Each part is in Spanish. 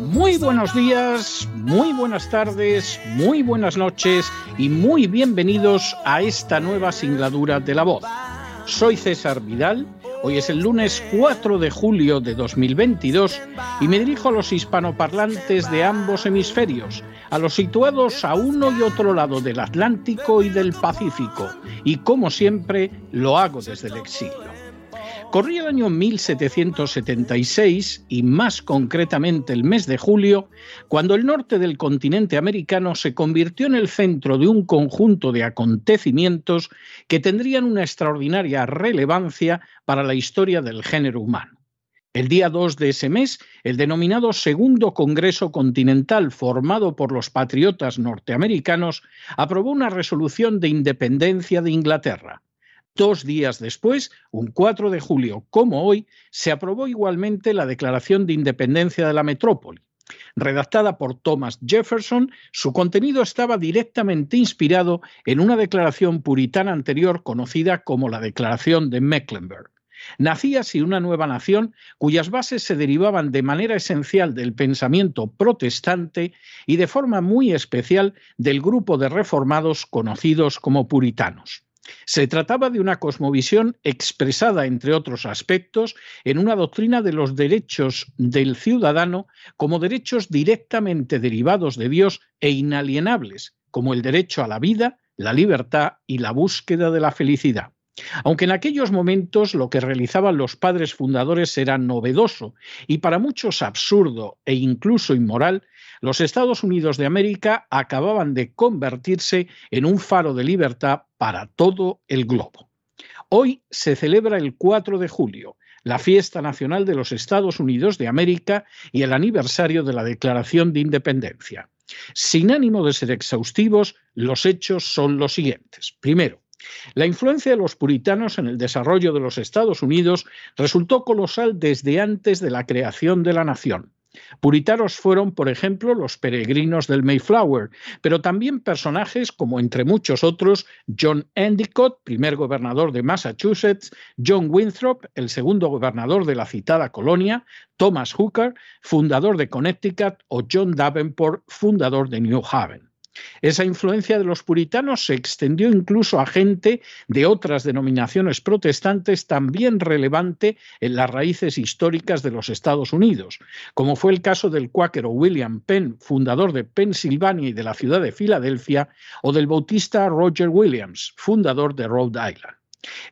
Muy buenos días, muy buenas tardes, muy buenas noches y muy bienvenidos a esta nueva singladura de la voz. Soy César Vidal, hoy es el lunes 4 de julio de 2022 y me dirijo a los hispanoparlantes de ambos hemisferios, a los situados a uno y otro lado del Atlántico y del Pacífico, y como siempre lo hago desde el exilio. Corría el año 1776 y más concretamente el mes de julio, cuando el norte del continente americano se convirtió en el centro de un conjunto de acontecimientos que tendrían una extraordinaria relevancia para la historia del género humano. El día 2 de ese mes, el denominado Segundo Congreso Continental, formado por los patriotas norteamericanos, aprobó una resolución de independencia de Inglaterra. Dos días después, un 4 de julio como hoy, se aprobó igualmente la Declaración de Independencia de la Metrópoli. Redactada por Thomas Jefferson, su contenido estaba directamente inspirado en una declaración puritana anterior conocida como la Declaración de Mecklenburg. Nacía así una nueva nación cuyas bases se derivaban de manera esencial del pensamiento protestante y de forma muy especial del grupo de reformados conocidos como puritanos. Se trataba de una cosmovisión expresada, entre otros aspectos, en una doctrina de los derechos del ciudadano como derechos directamente derivados de Dios e inalienables, como el derecho a la vida, la libertad y la búsqueda de la felicidad. Aunque en aquellos momentos lo que realizaban los padres fundadores era novedoso y para muchos absurdo e incluso inmoral, los Estados Unidos de América acababan de convertirse en un faro de libertad para todo el globo. Hoy se celebra el 4 de julio, la fiesta nacional de los Estados Unidos de América y el aniversario de la Declaración de Independencia. Sin ánimo de ser exhaustivos, los hechos son los siguientes. Primero, la influencia de los puritanos en el desarrollo de los Estados Unidos resultó colosal desde antes de la creación de la nación. Puritanos fueron, por ejemplo, los peregrinos del Mayflower, pero también personajes como, entre muchos otros, John Endicott, primer gobernador de Massachusetts, John Winthrop, el segundo gobernador de la citada colonia, Thomas Hooker, fundador de Connecticut, o John Davenport, fundador de New Haven. Esa influencia de los puritanos se extendió incluso a gente de otras denominaciones protestantes también relevante en las raíces históricas de los Estados Unidos, como fue el caso del cuáquero William Penn, fundador de Pensilvania y de la ciudad de Filadelfia, o del bautista Roger Williams, fundador de Rhode Island.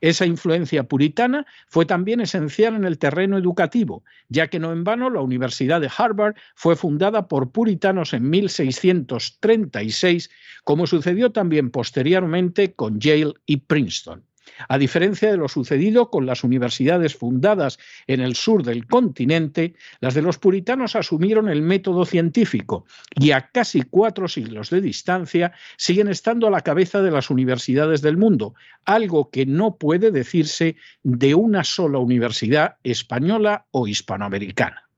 Esa influencia puritana fue también esencial en el terreno educativo, ya que no en vano la Universidad de Harvard fue fundada por puritanos en 1636, como sucedió también posteriormente con Yale y Princeton. A diferencia de lo sucedido con las universidades fundadas en el sur del continente, las de los puritanos asumieron el método científico y a casi cuatro siglos de distancia siguen estando a la cabeza de las universidades del mundo, algo que no puede decirse de una sola universidad española o hispanoamericana.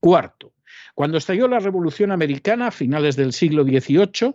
Cuarto, cuando estalló la Revolución Americana a finales del siglo XVIII,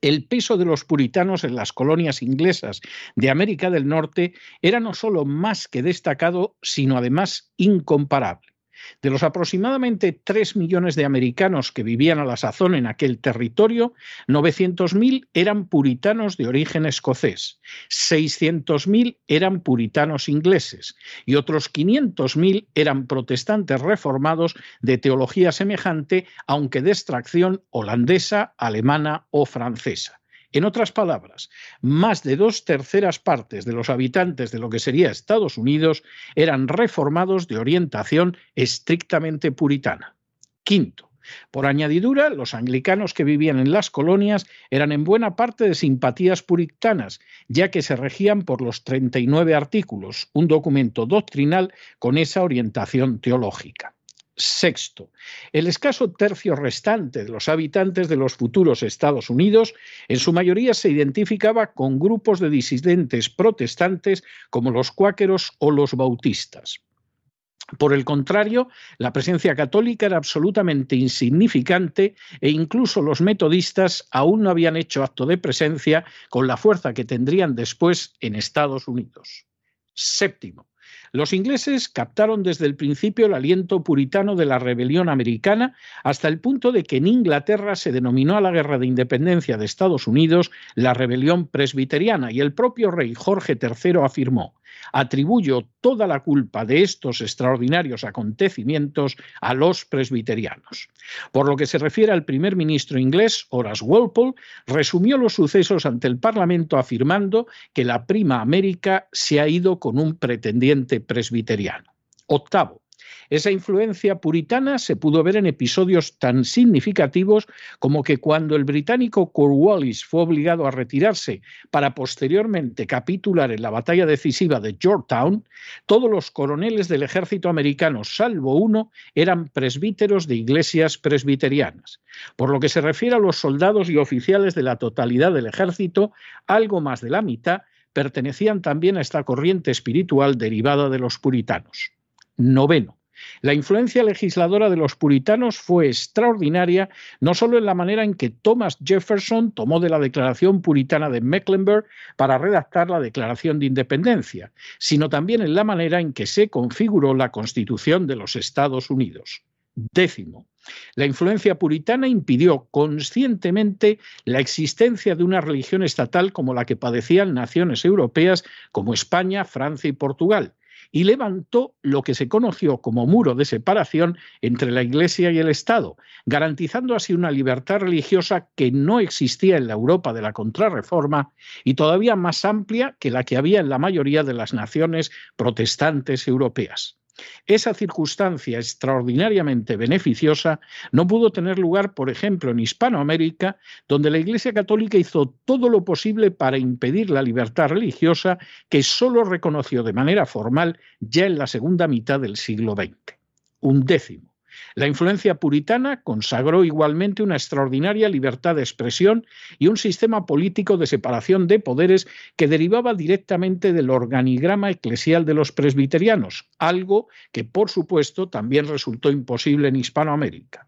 el peso de los puritanos en las colonias inglesas de América del Norte era no solo más que destacado, sino además incomparable. De los aproximadamente 3 millones de americanos que vivían a la sazón en aquel territorio, 900.000 eran puritanos de origen escocés, 600.000 eran puritanos ingleses y otros 500.000 eran protestantes reformados de teología semejante, aunque de extracción holandesa, alemana o francesa. En otras palabras, más de dos terceras partes de los habitantes de lo que sería Estados Unidos eran reformados de orientación estrictamente puritana. Quinto, por añadidura, los anglicanos que vivían en las colonias eran en buena parte de simpatías puritanas, ya que se regían por los 39 artículos, un documento doctrinal con esa orientación teológica. Sexto, el escaso tercio restante de los habitantes de los futuros Estados Unidos en su mayoría se identificaba con grupos de disidentes protestantes como los cuáqueros o los bautistas. Por el contrario, la presencia católica era absolutamente insignificante e incluso los metodistas aún no habían hecho acto de presencia con la fuerza que tendrían después en Estados Unidos. Séptimo, los ingleses captaron desde el principio el aliento puritano de la rebelión americana hasta el punto de que en Inglaterra se denominó a la guerra de independencia de Estados Unidos la rebelión presbiteriana y el propio rey Jorge III afirmó Atribuyo toda la culpa de estos extraordinarios acontecimientos a los presbiterianos. Por lo que se refiere al primer ministro inglés, Horace Walpole, resumió los sucesos ante el Parlamento afirmando que la prima América se ha ido con un pretendiente presbiteriano. Octavo, esa influencia puritana se pudo ver en episodios tan significativos como que cuando el británico Cornwallis fue obligado a retirarse para posteriormente capitular en la batalla decisiva de Yorktown, todos los coroneles del ejército americano, salvo uno, eran presbíteros de iglesias presbiterianas. Por lo que se refiere a los soldados y oficiales de la totalidad del ejército, algo más de la mitad pertenecían también a esta corriente espiritual derivada de los puritanos. Noveno. La influencia legisladora de los puritanos fue extraordinaria, no solo en la manera en que Thomas Jefferson tomó de la Declaración Puritana de Mecklenburg para redactar la Declaración de Independencia, sino también en la manera en que se configuró la Constitución de los Estados Unidos. Décimo. La influencia puritana impidió conscientemente la existencia de una religión estatal como la que padecían naciones europeas como España, Francia y Portugal, y levantó lo que se conoció como muro de separación entre la Iglesia y el Estado, garantizando así una libertad religiosa que no existía en la Europa de la Contrarreforma y todavía más amplia que la que había en la mayoría de las naciones protestantes europeas. Esa circunstancia extraordinariamente beneficiosa no pudo tener lugar, por ejemplo, en Hispanoamérica, donde la Iglesia Católica hizo todo lo posible para impedir la libertad religiosa que sólo reconoció de manera formal ya en la segunda mitad del siglo XX. Un décimo la influencia puritana consagró igualmente una extraordinaria libertad de expresión y un sistema político de separación de poderes que derivaba directamente del organigrama eclesial de los presbiterianos, algo que por supuesto también resultó imposible en Hispanoamérica.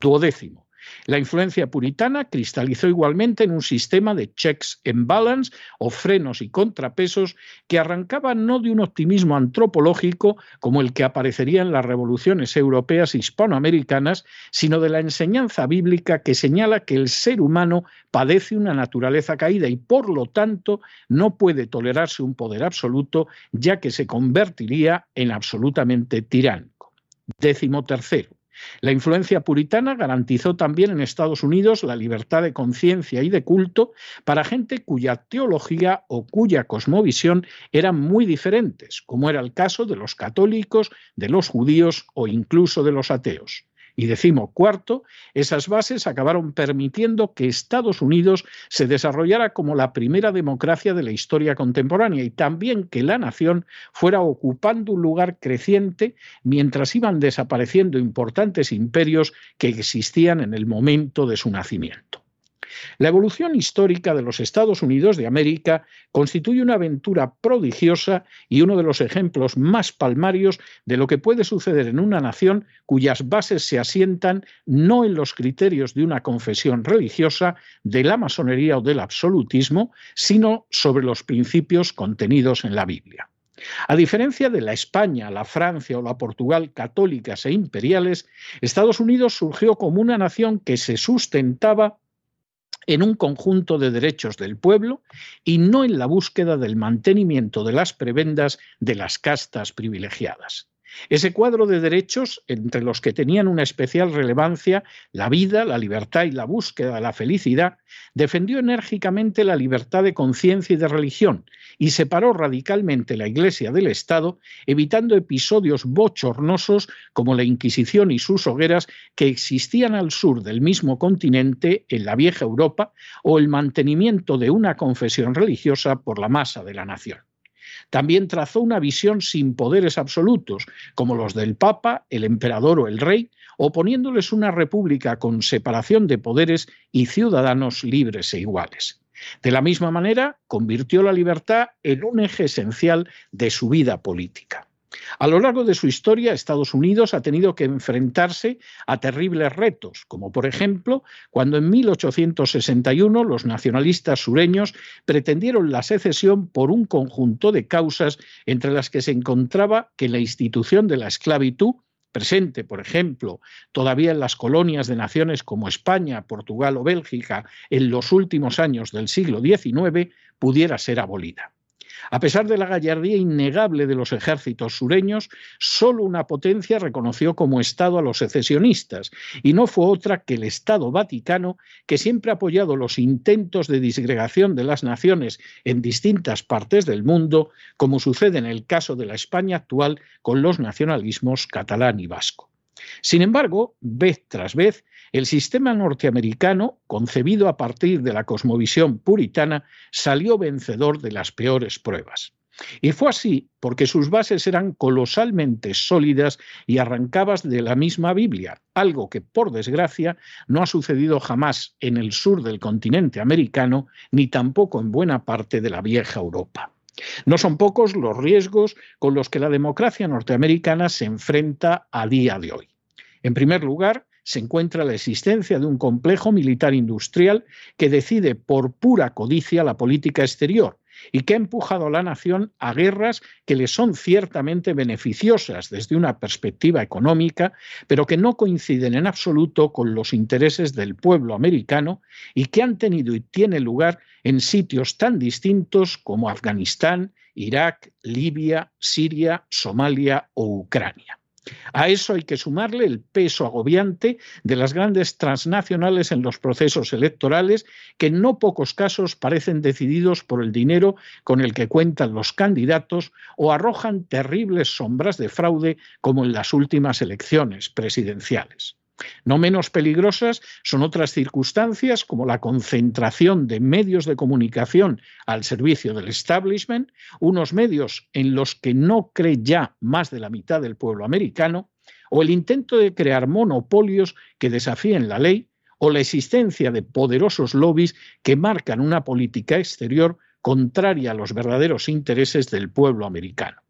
Duodécimo. La influencia puritana cristalizó igualmente en un sistema de checks and balance o frenos y contrapesos que arrancaba no de un optimismo antropológico como el que aparecería en las revoluciones europeas e hispanoamericanas, sino de la enseñanza bíblica que señala que el ser humano padece una naturaleza caída y por lo tanto no puede tolerarse un poder absoluto ya que se convertiría en absolutamente tiránico. Décimo tercero. La influencia puritana garantizó también en Estados Unidos la libertad de conciencia y de culto para gente cuya teología o cuya cosmovisión eran muy diferentes, como era el caso de los católicos, de los judíos o incluso de los ateos. Y decimo cuarto, esas bases acabaron permitiendo que Estados Unidos se desarrollara como la primera democracia de la historia contemporánea y también que la nación fuera ocupando un lugar creciente mientras iban desapareciendo importantes imperios que existían en el momento de su nacimiento. La evolución histórica de los Estados Unidos de América constituye una aventura prodigiosa y uno de los ejemplos más palmarios de lo que puede suceder en una nación cuyas bases se asientan no en los criterios de una confesión religiosa, de la masonería o del absolutismo, sino sobre los principios contenidos en la Biblia. A diferencia de la España, la Francia o la Portugal católicas e imperiales, Estados Unidos surgió como una nación que se sustentaba en un conjunto de derechos del pueblo y no en la búsqueda del mantenimiento de las prebendas de las castas privilegiadas. Ese cuadro de derechos, entre los que tenían una especial relevancia la vida, la libertad y la búsqueda de la felicidad, defendió enérgicamente la libertad de conciencia y de religión y separó radicalmente la Iglesia del Estado, evitando episodios bochornosos como la Inquisición y sus hogueras que existían al sur del mismo continente, en la vieja Europa, o el mantenimiento de una confesión religiosa por la masa de la nación. También trazó una visión sin poderes absolutos, como los del Papa, el emperador o el rey, oponiéndoles una república con separación de poderes y ciudadanos libres e iguales. De la misma manera, convirtió la libertad en un eje esencial de su vida política. A lo largo de su historia, Estados Unidos ha tenido que enfrentarse a terribles retos, como por ejemplo cuando en 1861 los nacionalistas sureños pretendieron la secesión por un conjunto de causas entre las que se encontraba que la institución de la esclavitud presente, por ejemplo, todavía en las colonias de naciones como España, Portugal o Bélgica en los últimos años del siglo XIX, pudiera ser abolida. A pesar de la gallardía innegable de los ejércitos sureños, solo una potencia reconoció como Estado a los secesionistas, y no fue otra que el Estado Vaticano, que siempre ha apoyado los intentos de disgregación de las naciones en distintas partes del mundo, como sucede en el caso de la España actual con los nacionalismos catalán y vasco. Sin embargo, vez tras vez, el sistema norteamericano, concebido a partir de la cosmovisión puritana, salió vencedor de las peores pruebas. Y fue así porque sus bases eran colosalmente sólidas y arrancadas de la misma Biblia, algo que, por desgracia, no ha sucedido jamás en el sur del continente americano ni tampoco en buena parte de la vieja Europa. No son pocos los riesgos con los que la democracia norteamericana se enfrenta a día de hoy. En primer lugar, se encuentra la existencia de un complejo militar industrial que decide por pura codicia la política exterior y que ha empujado a la nación a guerras que le son ciertamente beneficiosas desde una perspectiva económica, pero que no coinciden en absoluto con los intereses del pueblo americano y que han tenido y tienen lugar en sitios tan distintos como Afganistán, Irak, Libia, Siria, Somalia o Ucrania. A eso hay que sumarle el peso agobiante de las grandes transnacionales en los procesos electorales, que en no pocos casos parecen decididos por el dinero con el que cuentan los candidatos o arrojan terribles sombras de fraude como en las últimas elecciones presidenciales. No menos peligrosas son otras circunstancias como la concentración de medios de comunicación al servicio del establishment, unos medios en los que no cree ya más de la mitad del pueblo americano, o el intento de crear monopolios que desafíen la ley, o la existencia de poderosos lobbies que marcan una política exterior contraria a los verdaderos intereses del pueblo americano.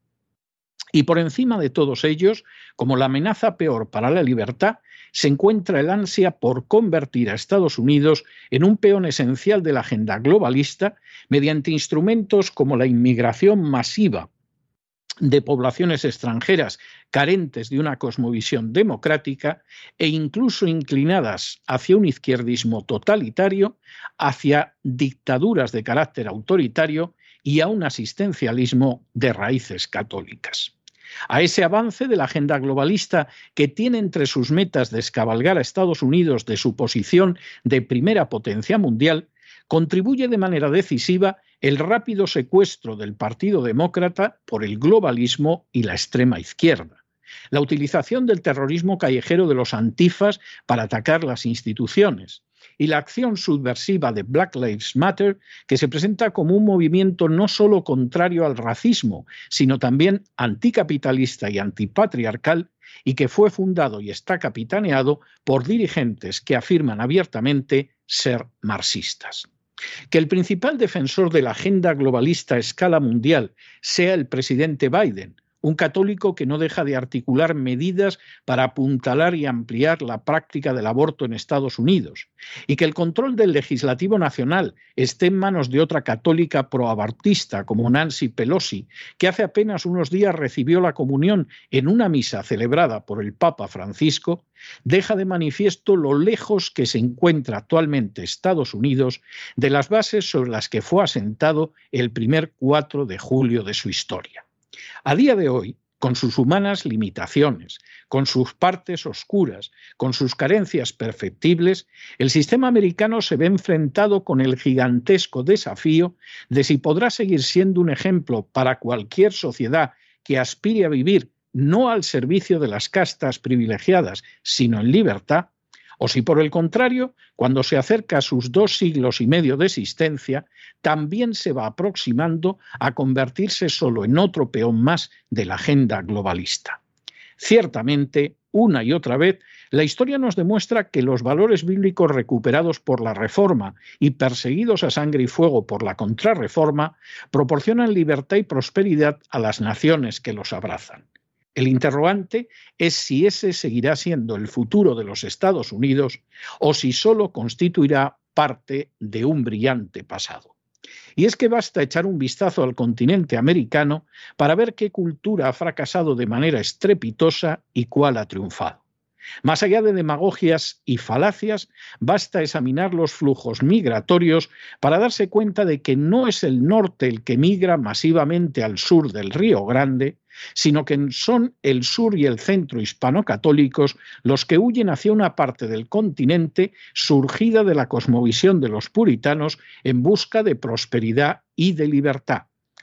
Y por encima de todos ellos, como la amenaza peor para la libertad, se encuentra el ansia por convertir a Estados Unidos en un peón esencial de la agenda globalista mediante instrumentos como la inmigración masiva de poblaciones extranjeras carentes de una cosmovisión democrática e incluso inclinadas hacia un izquierdismo totalitario, hacia dictaduras de carácter autoritario y a un asistencialismo de raíces católicas. A ese avance de la agenda globalista que tiene entre sus metas descabalgar a Estados Unidos de su posición de primera potencia mundial, contribuye de manera decisiva el rápido secuestro del Partido Demócrata por el globalismo y la extrema izquierda, la utilización del terrorismo callejero de los antifas para atacar las instituciones, y la acción subversiva de Black Lives Matter, que se presenta como un movimiento no solo contrario al racismo, sino también anticapitalista y antipatriarcal, y que fue fundado y está capitaneado por dirigentes que afirman abiertamente ser marxistas. Que el principal defensor de la agenda globalista a escala mundial sea el presidente Biden, un católico que no deja de articular medidas para apuntalar y ampliar la práctica del aborto en Estados Unidos, y que el control del legislativo nacional esté en manos de otra católica proabortista como Nancy Pelosi, que hace apenas unos días recibió la comunión en una misa celebrada por el Papa Francisco, deja de manifiesto lo lejos que se encuentra actualmente Estados Unidos de las bases sobre las que fue asentado el primer 4 de julio de su historia. A día de hoy, con sus humanas limitaciones, con sus partes oscuras, con sus carencias perfectibles, el sistema americano se ve enfrentado con el gigantesco desafío de si podrá seguir siendo un ejemplo para cualquier sociedad que aspire a vivir no al servicio de las castas privilegiadas, sino en libertad, o si por el contrario, cuando se acerca a sus dos siglos y medio de existencia, también se va aproximando a convertirse solo en otro peón más de la agenda globalista. Ciertamente, una y otra vez, la historia nos demuestra que los valores bíblicos recuperados por la Reforma y perseguidos a sangre y fuego por la Contrarreforma proporcionan libertad y prosperidad a las naciones que los abrazan. El interrogante es si ese seguirá siendo el futuro de los Estados Unidos o si solo constituirá parte de un brillante pasado. Y es que basta echar un vistazo al continente americano para ver qué cultura ha fracasado de manera estrepitosa y cuál ha triunfado. Más allá de demagogias y falacias, basta examinar los flujos migratorios para darse cuenta de que no es el norte el que migra masivamente al sur del Río Grande, sino que son el sur y el centro hispano-católicos los que huyen hacia una parte del continente surgida de la cosmovisión de los puritanos en busca de prosperidad y de libertad.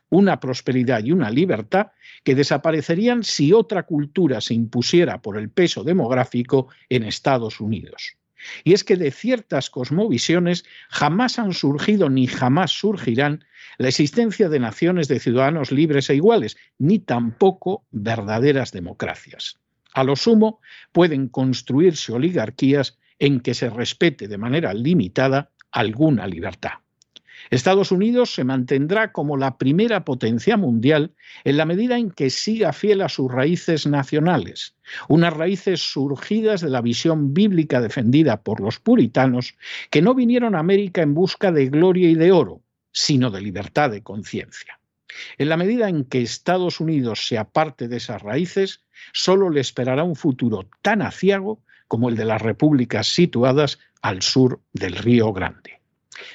Una prosperidad y una libertad que desaparecerían si otra cultura se impusiera por el peso demográfico en Estados Unidos. Y es que de ciertas cosmovisiones jamás han surgido ni jamás surgirán la existencia de naciones de ciudadanos libres e iguales, ni tampoco verdaderas democracias. A lo sumo, pueden construirse oligarquías en que se respete de manera limitada alguna libertad. Estados Unidos se mantendrá como la primera potencia mundial en la medida en que siga fiel a sus raíces nacionales, unas raíces surgidas de la visión bíblica defendida por los puritanos que no vinieron a América en busca de gloria y de oro, sino de libertad de conciencia. En la medida en que Estados Unidos se aparte de esas raíces, solo le esperará un futuro tan aciago como el de las repúblicas situadas al sur del Río Grande.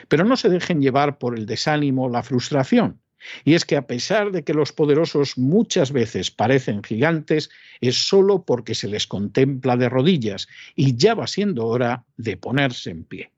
Pero no se dejen llevar por el desánimo la frustración. Y es que a pesar de que los poderosos muchas veces parecen gigantes, es solo porque se les contempla de rodillas y ya va siendo hora de ponerse en pie.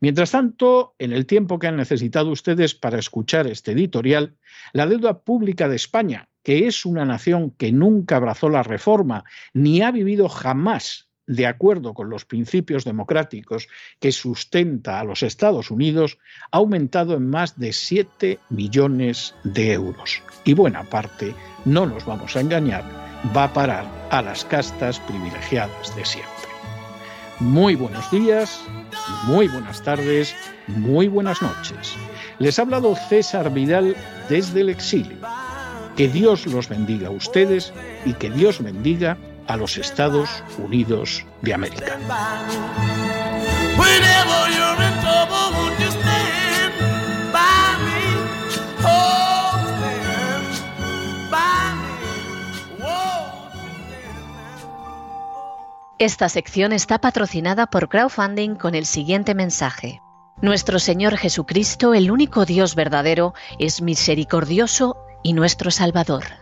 Mientras tanto, en el tiempo que han necesitado ustedes para escuchar este editorial, la deuda pública de España, que es una nación que nunca abrazó la reforma ni ha vivido jamás de acuerdo con los principios democráticos que sustenta a los Estados Unidos, ha aumentado en más de 7 millones de euros. Y buena parte, no nos vamos a engañar, va a parar a las castas privilegiadas de siempre. Muy buenos días, muy buenas tardes, muy buenas noches. Les ha hablado César Vidal desde el exilio. Que Dios los bendiga a ustedes y que Dios bendiga a los Estados Unidos de América. Esta sección está patrocinada por crowdfunding con el siguiente mensaje. Nuestro Señor Jesucristo, el único Dios verdadero, es misericordioso y nuestro Salvador.